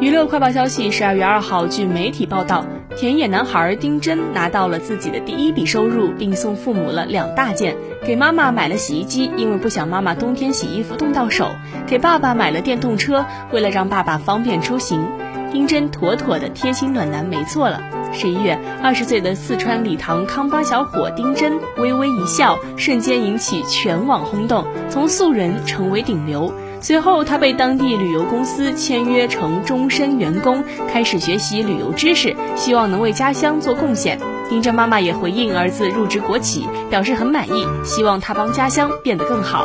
娱乐快报消息：十二月二号，据媒体报道，田野男孩丁真拿到了自己的第一笔收入，并送父母了两大件：给妈妈买了洗衣机，因为不想妈妈冬天洗衣服冻到手；给爸爸买了电动车，为了让爸爸方便出行。丁真妥妥的贴心暖男，没错了。十一月，二十岁的四川理塘康巴小伙丁真微微一笑，瞬间引起全网轰动，从素人成为顶流。随后，他被当地旅游公司签约成终身员工，开始学习旅游知识，希望能为家乡做贡献。丁真妈妈也回应儿子入职国企，表示很满意，希望他帮家乡变得更好。